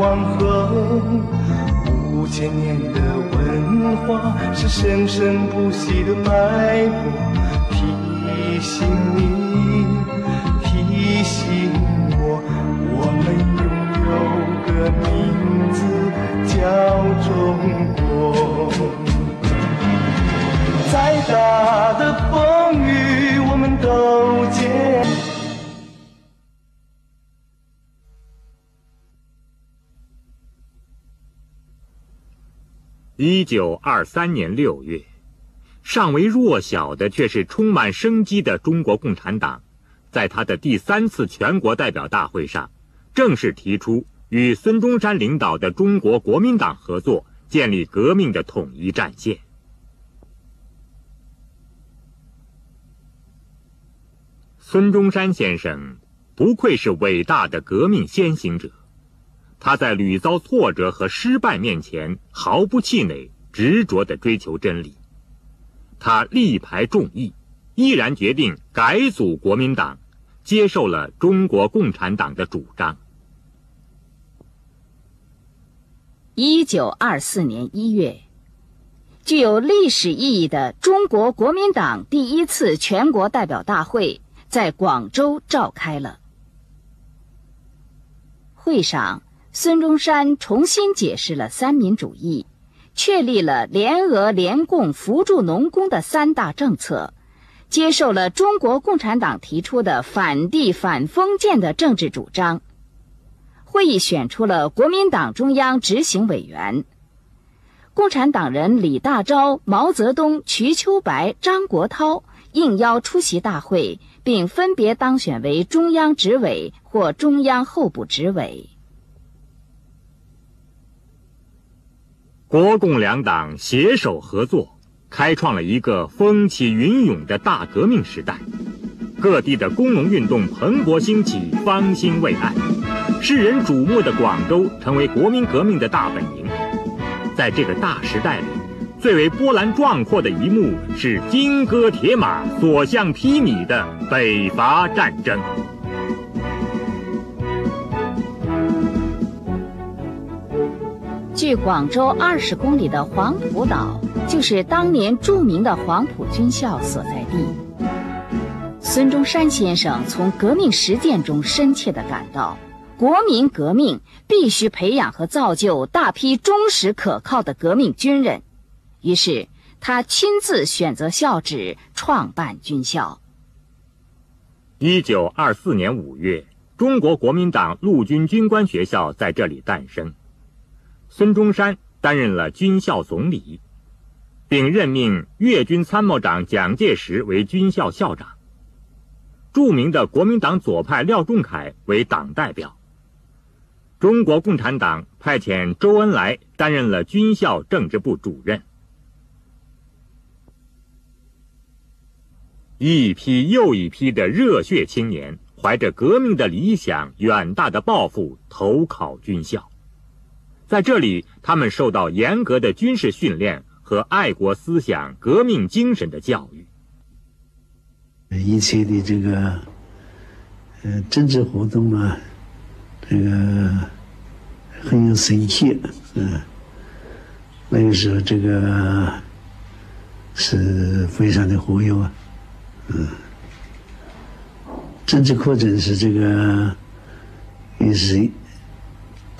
黄河，五千年的文化是生生不息的脉搏，提醒你，提醒我，我们拥有个名字叫中国。再大的风一九二三年六月，尚为弱小的却是充满生机的中国共产党，在他的第三次全国代表大会上，正式提出与孙中山领导的中国国民党合作，建立革命的统一战线。孙中山先生不愧是伟大的革命先行者。他在屡遭挫折和失败面前毫不气馁，执着地追求真理。他力排众议，毅然决定改组国民党，接受了中国共产党的主张。一九二四年一月，具有历史意义的中国国民党第一次全国代表大会在广州召开了。会上。孙中山重新解释了三民主义，确立了联俄联共扶助农工的三大政策，接受了中国共产党提出的反帝反封建的政治主张。会议选出了国民党中央执行委员，共产党人李大钊、毛泽东、瞿秋白、张国焘应邀出席大会，并分别当选为中央执委或中央候补执委。国共两党携手合作，开创了一个风起云涌的大革命时代。各地的工农运动蓬勃兴起，方兴未艾。世人瞩目的广州成为国民革命的大本营。在这个大时代里，最为波澜壮阔的一幕是金戈铁马、所向披靡的北伐战争。距广州二十公里的黄埔岛，就是当年著名的黄埔军校所在地。孙中山先生从革命实践中深切地感到，国民革命必须培养和造就大批忠实可靠的革命军人，于是他亲自选择校址，创办军校。一九二四年五月，中国国民党陆军军官学校在这里诞生。孙中山担任了军校总理，并任命粤军参谋长蒋介石为军校校长。著名的国民党左派廖仲恺为党代表。中国共产党派遣周恩来担任了军校政治部主任。一批又一批的热血青年，怀着革命的理想、远大的抱负，投考军校。在这里，他们受到严格的军事训练和爱国思想、革命精神的教育。一切的这个，呃，政治活动啊，这个很有生气，嗯，那个时候这个是非常的活跃啊，嗯，政治课程是这个也是。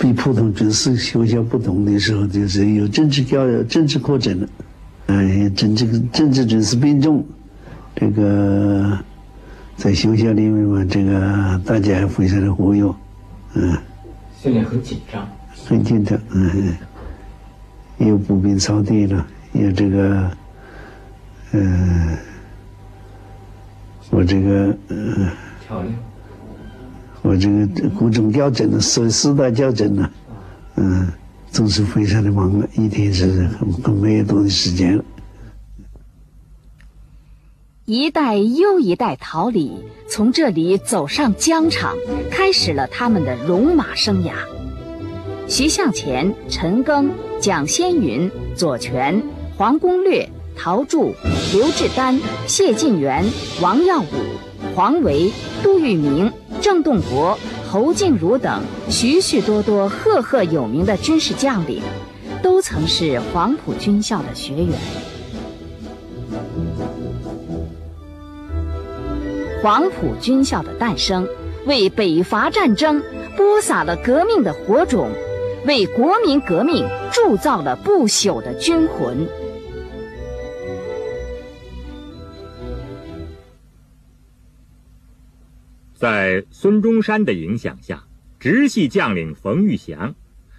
比普通军事学校不同的时候，就是有政治教育、政治课程了。哎，政治政治军事并重，这个在学校里面嘛，这个大家非常的活跃，嗯。训练很紧张。很紧张，嗯。有步兵操地了，有这个，嗯，我这个，嗯。我这个各种校正的，四四大校正呢，嗯，总是非常的忙，一天是很没有多的时间了。一代又一代桃李从这里走上疆场，开始了他们的戎马生涯。徐向前、陈赓、蒋先云、左权、黄公略、陶铸、刘志丹、谢晋元、王耀武、黄维、杜聿明。郑洞国、侯静茹等许许多多赫赫有名的军事将领，都曾是黄埔军校的学员。黄埔军校的诞生，为北伐战争播撒了革命的火种，为国民革命铸造了不朽的军魂。在孙中山的影响下，直系将领冯玉祥，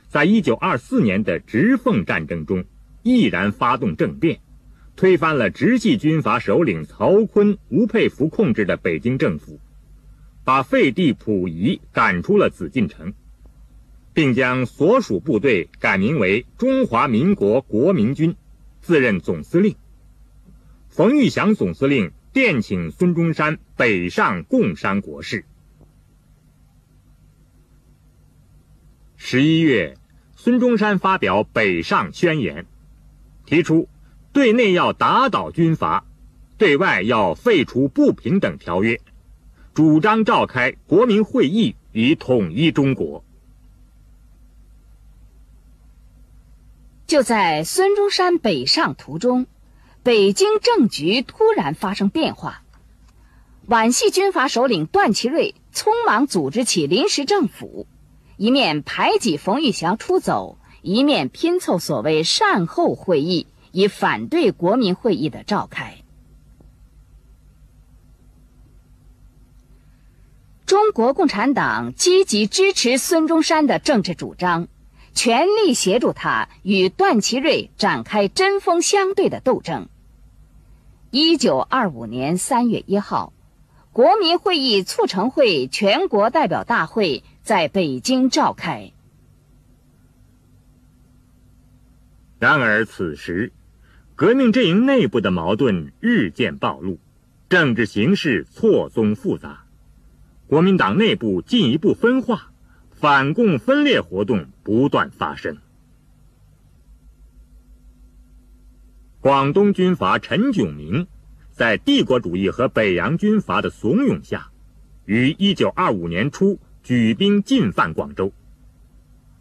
在一九二四年的直奉战争中，毅然发动政变，推翻了直系军阀首领曹锟、吴佩孚控制的北京政府，把废帝溥仪赶出了紫禁城，并将所属部队改名为中华民国国民军，自任总司令。冯玉祥总司令。电请孙中山北上共商国事。十一月，孙中山发表北上宣言，提出对内要打倒军阀，对外要废除不平等条约，主张召开国民会议以统一中国。就在孙中山北上途中。北京政局突然发生变化，皖系军阀首领段祺瑞匆忙组织起临时政府，一面排挤冯玉祥出走，一面拼凑所谓善后会议，以反对国民会议的召开。中国共产党积极支持孙中山的政治主张，全力协助他与段祺瑞展开针锋相对的斗争。一九二五年三月一号，国民会议促成会全国代表大会在北京召开。然而，此时革命阵营内部的矛盾日渐暴露，政治形势错综复杂，国民党内部进一步分化，反共分裂活动不断发生。广东军阀陈炯明，在帝国主义和北洋军阀的怂恿下，于1925年初举兵进犯广州。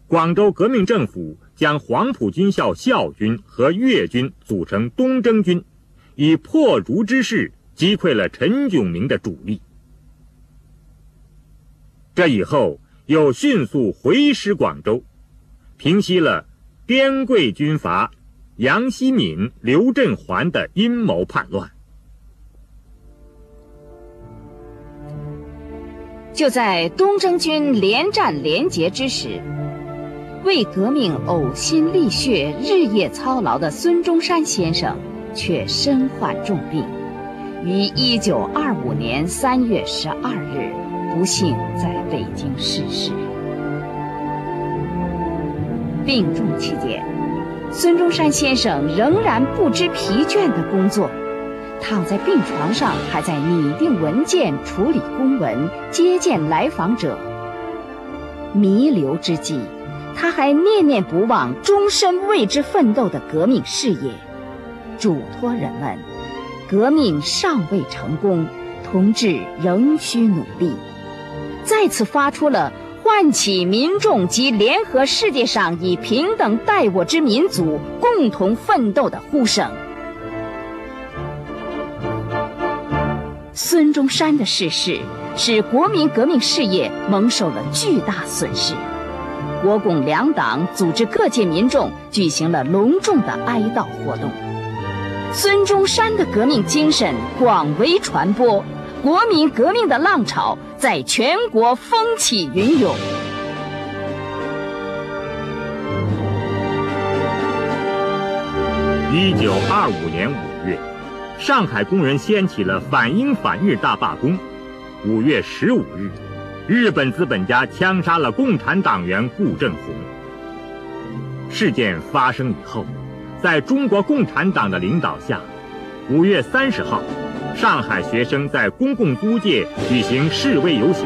广州革命政府将黄埔军校校军和粤军组成东征军，以破竹之势击溃了陈炯明的主力。这以后又迅速回师广州，平息了滇桂军阀。杨希敏、刘振环的阴谋叛乱，就在东征军连战连捷之时，为革命呕心沥血、日夜操劳的孙中山先生却身患重病，于一九二五年三月十二日不幸在北京逝世。病重期间。孙中山先生仍然不知疲倦地工作，躺在病床上，还在拟定文件、处理公文、接见来访者。弥留之际，他还念念不忘终身为之奋斗的革命事业，嘱托人们：革命尚未成功，同志仍需努力。再次发出了。唤起民众及联合世界上以平等待我之民族共同奋斗的呼声。孙中山的逝世使国民革命事业蒙受了巨大损失，国共两党组织各界民众举行了隆重的哀悼活动。孙中山的革命精神广为传播。国民革命的浪潮在全国风起云涌。一九二五年五月，上海工人掀起了反英反日大罢工。五月十五日，日本资本家枪杀了共产党员顾正红。事件发生以后，在中国共产党的领导下，五月三十号。上海学生在公共租界举行示威游行，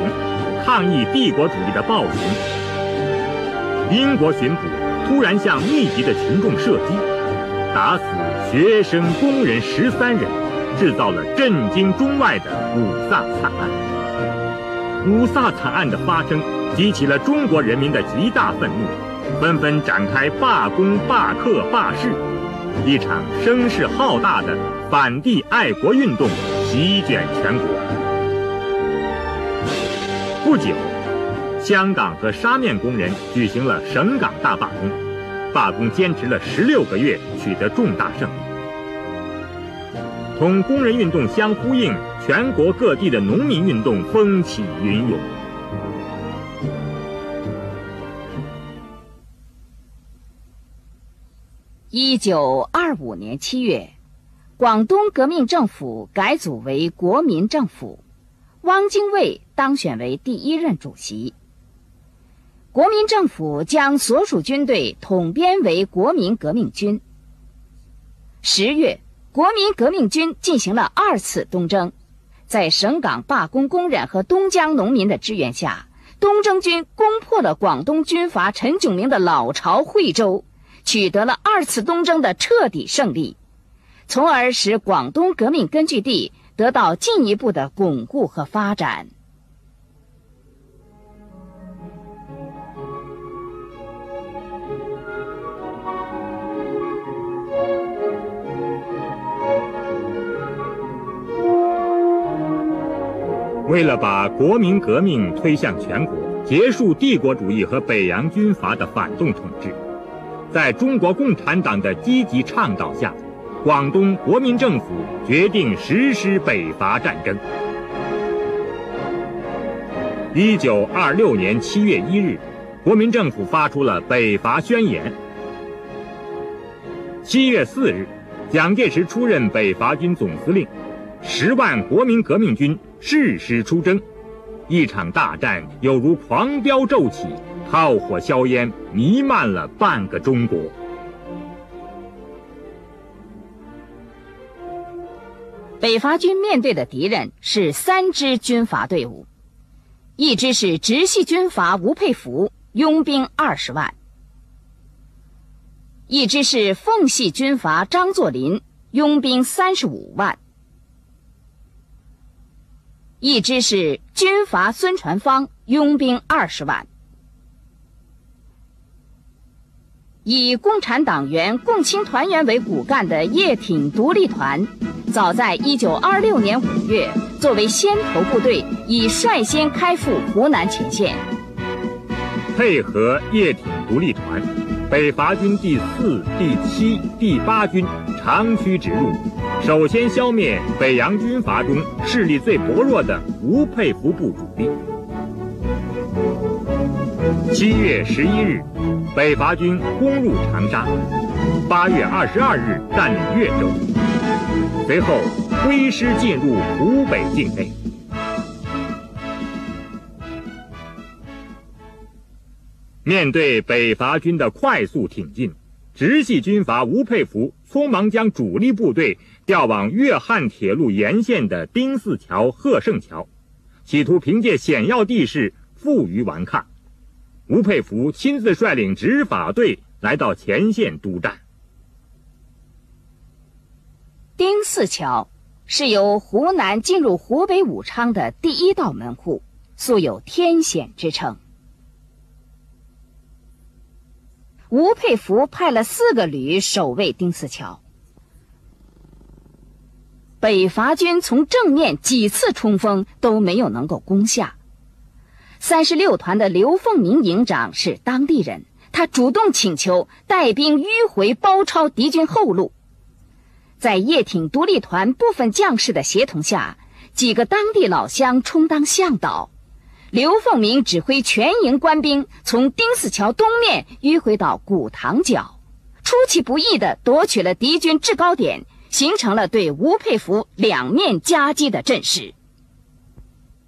抗议帝国主义的暴行。英国巡捕突然向密集的群众射击，打死学生、工人十三人，制造了震惊中外的五卅惨案。五卅惨案的发生，激起了中国人民的极大愤怒，纷纷展开罢工、罢课、罢市，一场声势浩大的反帝爱国运动席卷全国。不久，香港和沙面工人举行了省港大罢工，罢工坚持了十六个月，取得重大胜利。同工人运动相呼应，全国各地的农民运动风起云涌。一九二五年七月，广东革命政府改组为国民政府，汪精卫当选为第一任主席。国民政府将所属军队统编为国民革命军。十月。国民革命军进行了二次东征，在省港罢工工人和东江农民的支援下，东征军攻破了广东军阀陈炯明的老巢惠州，取得了二次东征的彻底胜利，从而使广东革命根据地得到进一步的巩固和发展。为了把国民革命推向全国，结束帝国主义和北洋军阀的反动统治，在中国共产党的积极倡导下，广东国民政府决定实施北伐战争。一九二六年七月一日，国民政府发出了北伐宣言。七月四日，蒋介石出任北伐军总司令，十万国民革命军。誓师出征，一场大战犹如狂飙骤起，炮火硝烟弥漫了半个中国。北伐军面对的敌人是三支军阀队伍，一支是直系军阀吴佩孚，拥兵二十万；一支是奉系军阀张作霖，拥兵三十五万。一支是军阀孙传芳，拥兵二十万。以共产党员共青团员为骨干的叶挺独立团，早在一九二六年五月，作为先头部队，已率先开赴湖南前线，配合叶挺独立团，北伐军第四、第七、第八军长驱直入。首先消灭北洋军阀中势力最薄弱的吴佩孚部主力。七月十一日，北伐军攻入长沙；八月二十二日占领岳州，随后挥师进入湖北境内。面对北伐军的快速挺进，直系军阀吴佩孚匆忙将主力部队。调往粤汉铁路沿线的丁四桥、贺胜桥，企图凭借险要地势负隅顽抗。吴佩孚亲自率领执法队来到前线督战。丁四桥是由湖南进入湖北武昌的第一道门户，素有“天险”之称。吴佩孚派了四个旅守卫丁四桥。北伐军从正面几次冲锋都没有能够攻下。三十六团的刘凤鸣营长是当地人，他主动请求带兵迂回包抄敌军后路。在叶挺独立团部分将士的协同下，几个当地老乡充当向导，刘凤鸣指挥全营官兵从丁四桥东面迂回到古塘角，出其不意地夺取了敌军制高点。形成了对吴佩孚两面夹击的阵势。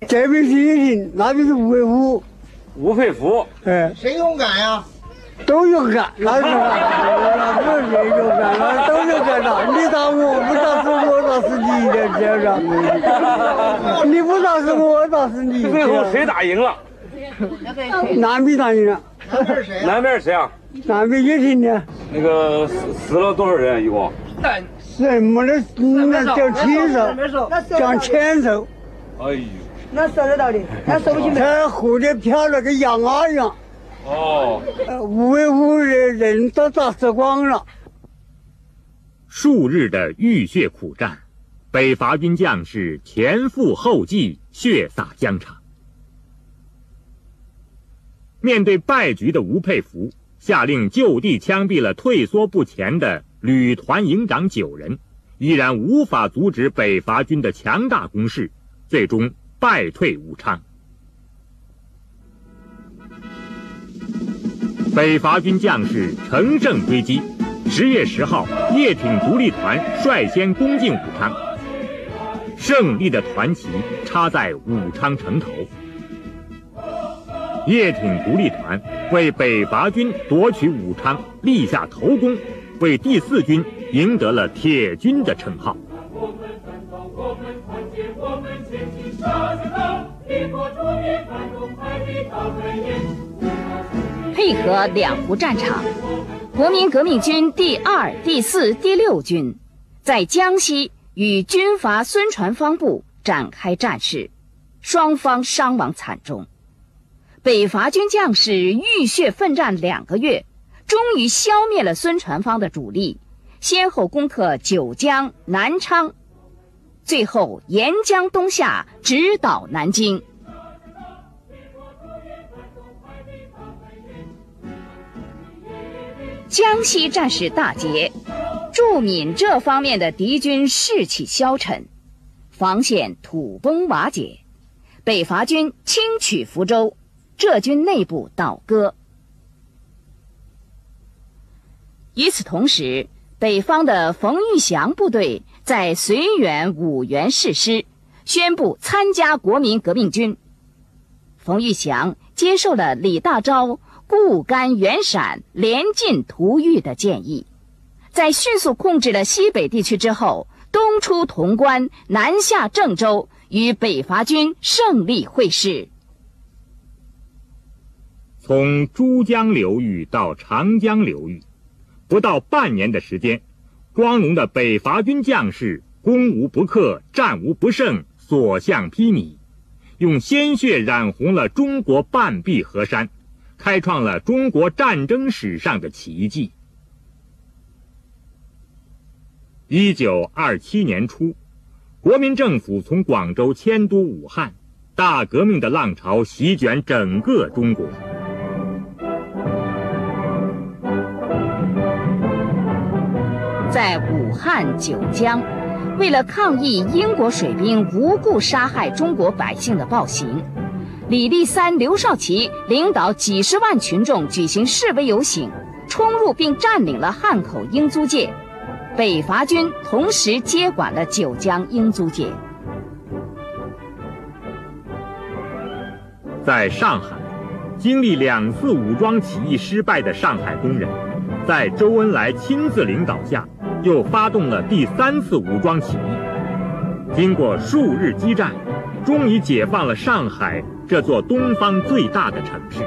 这边是叶挺，那边是吴佩孚。吴佩孚，哎，谁勇敢呀？都勇敢，那是那不是谁勇敢，那都勇敢的。你打我，不打死我，打死你，这样子。你不打死我，我打死你。最后谁打赢了？南边打赢了。南边谁？南边谁啊？南边叶挺的。那个死死了多少人？一共？什么的？那叫亲手，叫千手。哎呦，那收得到的，那收不起来。他活的漂亮跟羊啊一样。哦。无为无人，人都打死光了。数日的浴血苦战，北伐军将士前赴后继，血洒疆场。面对败局的吴佩孚，下令就地枪毙了退缩不前的旅团营长九人，依然无法阻止北伐军的强大攻势，最终败退武昌。北伐军将士乘胜追击，十月十号，叶挺独立团率先攻进武昌，胜利的团旗插在武昌城头。叶挺独立团为北伐军夺取武昌立下头功，为第四军赢得了“铁军”的称号。配合两湖战场，国民革命军第二、第四、第六军在江西与军阀孙传芳部展开战事，双方伤亡惨重。北伐军将士浴血奋战两个月，终于消灭了孙传芳的主力，先后攻克九江、南昌，最后沿江东下，直捣南京。江西战事大捷，驻闽这方面的敌军士气消沉，防线土崩瓦解，北伐军轻取福州。浙军内部倒戈。与此同时，北方的冯玉祥部队在绥远五原誓师，宣布参加国民革命军。冯玉祥接受了李大钊固甘远陕、连进图豫的建议，在迅速控制了西北地区之后，东出潼关，南下郑州，与北伐军胜利会师。从珠江流域到长江流域，不到半年的时间，光荣的北伐军将士攻无不克、战无不胜、所向披靡，用鲜血染红了中国半壁河山，开创了中国战争史上的奇迹。一九二七年初，国民政府从广州迁都武汉，大革命的浪潮席卷整个中国。在武汉九江，为了抗议英国水兵无故杀害中国百姓的暴行，李立三、刘少奇领导几十万群众举行示威游行，冲入并占领了汉口英租界。北伐军同时接管了九江英租界。在上海，经历两次武装起义失败的上海工人，在周恩来亲自领导下。又发动了第三次武装起义，经过数日激战，终于解放了上海这座东方最大的城市。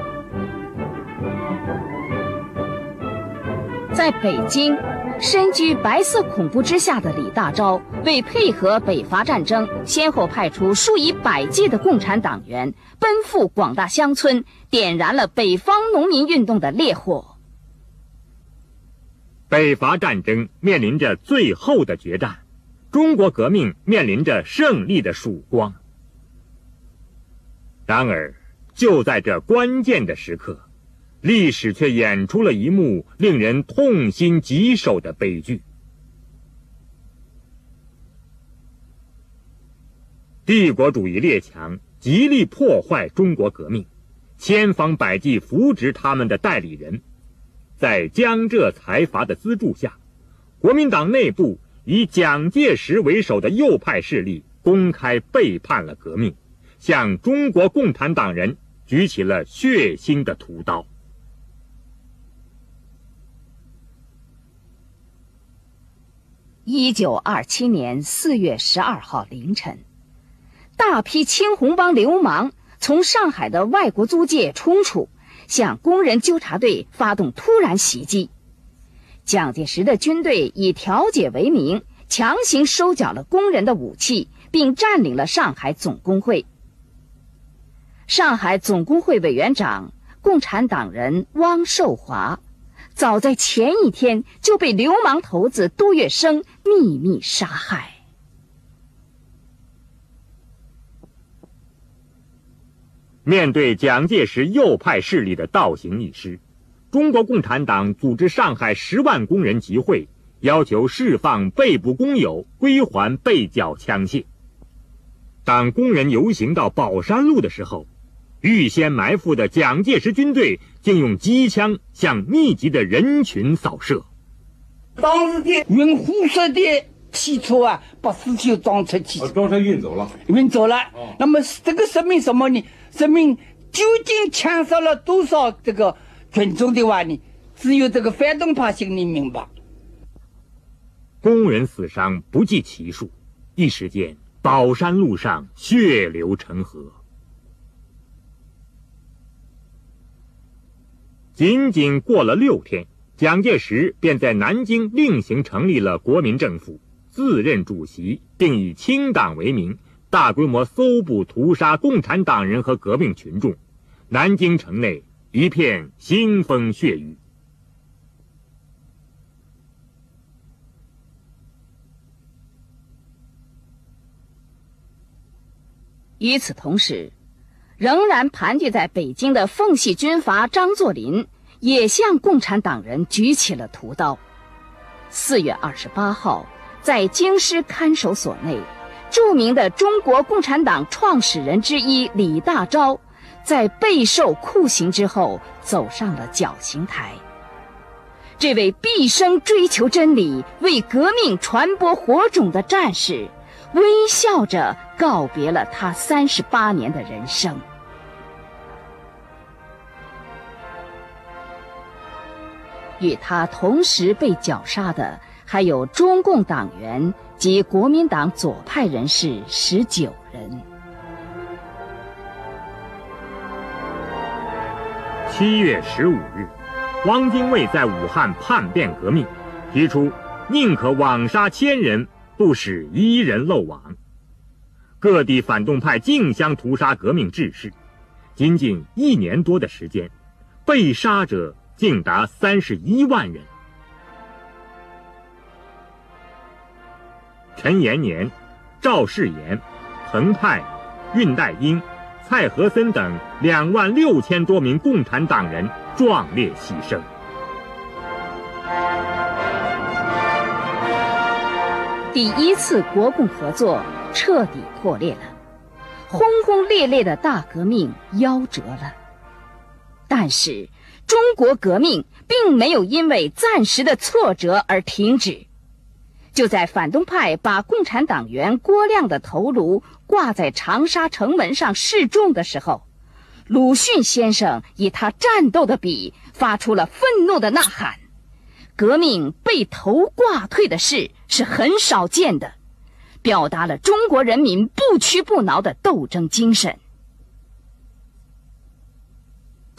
在北京，身居白色恐怖之下的李大钊，为配合北伐战争，先后派出数以百计的共产党员奔赴广大乡村，点燃了北方农民运动的烈火。北伐战争面临着最后的决战，中国革命面临着胜利的曙光。然而，就在这关键的时刻，历史却演出了一幕令人痛心疾首的悲剧。帝国主义列强极力破坏中国革命，千方百计扶植他们的代理人。在江浙财阀的资助下，国民党内部以蒋介石为首的右派势力公开背叛了革命，向中国共产党人举起了血腥的屠刀。一九二七年四月十二号凌晨，大批青红帮流氓从上海的外国租界冲出。向工人纠察队发动突然袭击，蒋介石的军队以调解为名，强行收缴了工人的武器，并占领了上海总工会。上海总工会委员长、共产党人汪寿华，早在前一天就被流氓头子杜月笙秘密杀害。面对蒋介石右派势力的倒行逆施，中国共产党组织上海十万工人集会，要求释放被捕工友，归还被缴枪械。当工人游行到宝山路的时候，预先埋伏的蒋介石军队竟用机枪向密集的人群扫射。当时的运红色的汽车啊，把尸体装出去，装车运走了，运走了。那么这个说明什么呢？说明究竟枪杀了多少这个群众的话呢？只有这个反动派心里明白。工人死伤不计其数，一时间宝山路上血流成河。仅仅过了六天，蒋介石便在南京另行成立了国民政府，自任主席，并以清党为名。大规模搜捕、屠杀共产党人和革命群众，南京城内一片腥风血雨。与此同时，仍然盘踞在北京的奉系军阀张作霖也向共产党人举起了屠刀。四月二十八号，在京师看守所内。著名的中国共产党创始人之一李大钊，在备受酷刑之后，走上了绞刑台。这位毕生追求真理、为革命传播火种的战士，微笑着告别了他三十八年的人生。与他同时被绞杀的，还有中共党员。及国民党左派人士十九人。七月十五日，汪精卫在武汉叛变革命，提出宁可枉杀千人，不使一人漏网。各地反动派竞相屠杀革命志士，仅仅一年多的时间，被杀者竟达三十一万人。陈延年、赵世炎、彭湃、恽代英、蔡和森等两万六千多名共产党人壮烈牺牲。第一次国共合作彻底破裂了，轰轰烈烈的大革命夭折了。但是，中国革命并没有因为暂时的挫折而停止。就在反动派把共产党员郭亮的头颅挂在长沙城门上示众的时候，鲁迅先生以他战斗的笔发出了愤怒的呐喊：“革命被头挂退的事是很少见的，表达了中国人民不屈不挠的斗争精神。”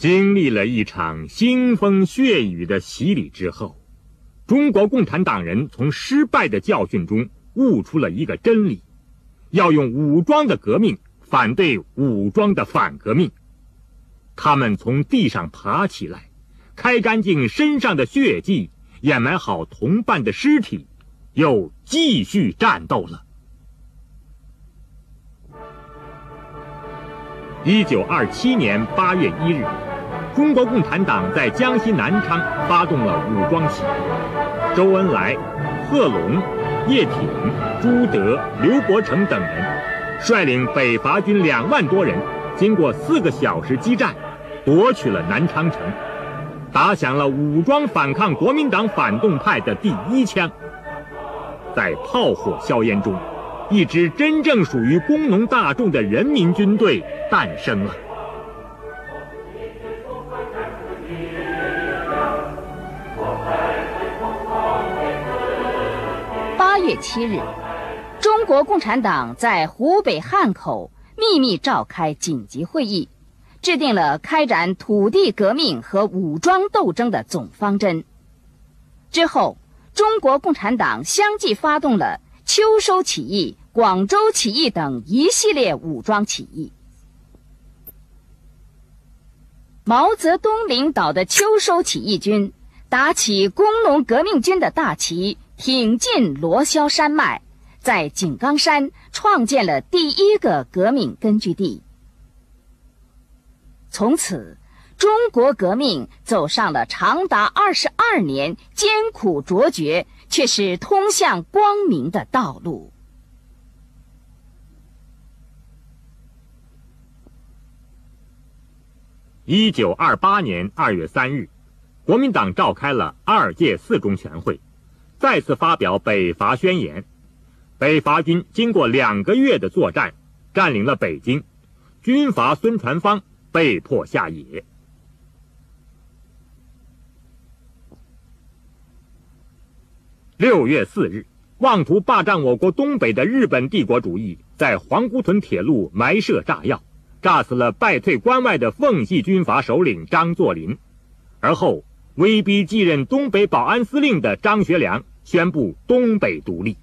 经历了一场腥风血雨的洗礼之后。中国共产党人从失败的教训中悟出了一个真理：要用武装的革命反对武装的反革命。他们从地上爬起来，开干净身上的血迹，掩埋好同伴的尸体，又继续战斗了。一九二七年八月一日。中国共产党在江西南昌发动了武装起义，周恩来、贺龙、叶挺、朱德、刘伯承等人率领北伐军两万多人，经过四个小时激战，夺取了南昌城，打响了武装反抗国民党反动派的第一枪。在炮火硝烟中，一支真正属于工农大众的人民军队诞生了。月七日，中国共产党在湖北汉口秘密召开紧急会议，制定了开展土地革命和武装斗争的总方针。之后，中国共产党相继发动了秋收起义、广州起义等一系列武装起义。毛泽东领导的秋收起义军打起工农革命军的大旗，挺进罗霄山脉，在井冈山创建了第一个革命根据地。从此，中国革命走上了长达二十二年艰苦卓绝，却是通向光明的道路。一九二八年二月三日，国民党召开了二届四中全会，再次发表北伐宣言。北伐军经过两个月的作战，占领了北京，军阀孙传芳被迫下野。六月四日，妄图霸占我国东北的日本帝国主义在皇姑屯铁路埋设炸药。炸死了败退关外的奉系军阀首领张作霖，而后威逼继任东北保安司令的张学良宣布东北独立。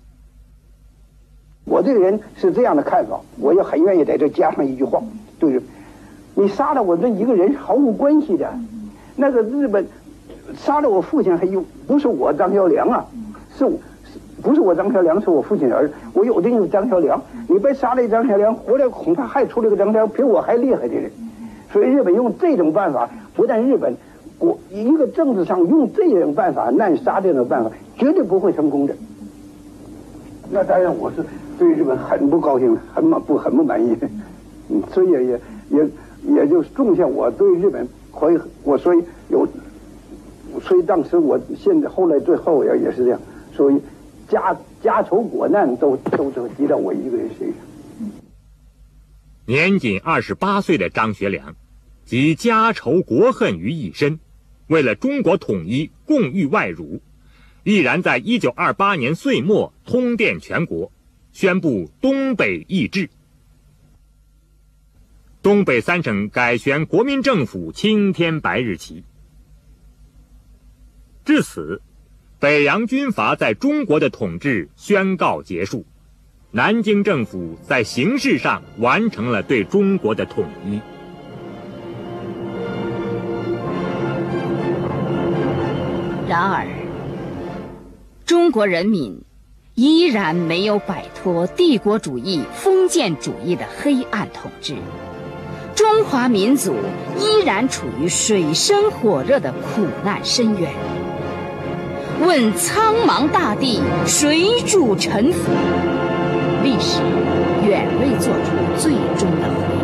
我这个人是这样的看法，我也很愿意在这加上一句话：，就是你杀了我这一个人毫无关系的，那个日本杀了我父亲还有不是我张学良啊，是我。不是我张学良，是我父亲的儿子。我有的就是张学良，你别杀了张学良，回来恐怕还出了个张学良比我还厉害的人。所以日本用这种办法，不但日本国一个政治上用这种办法滥杀这种办法，绝对不会成功的。那当然我是对日本很不高兴，很满不很不满意。嗯，所以也也也就种下我对日本可以我所以有，所以当时我现在后来最后也也是这样，所以。家家仇国难都都都积到我一个人身上。年仅二十八岁的张学良，集家仇国恨于一身，为了中国统一，共御外辱，毅然在一九二八年岁末通电全国，宣布东北易帜，东北三省改选国民政府青天白日旗。至此。北洋军阀在中国的统治宣告结束，南京政府在形式上完成了对中国的统一。然而，中国人民依然没有摆脱帝国主义、封建主义的黑暗统治，中华民族依然处于水深火热的苦难深渊。问苍茫大地，谁主沉浮？历史远未做出最终的回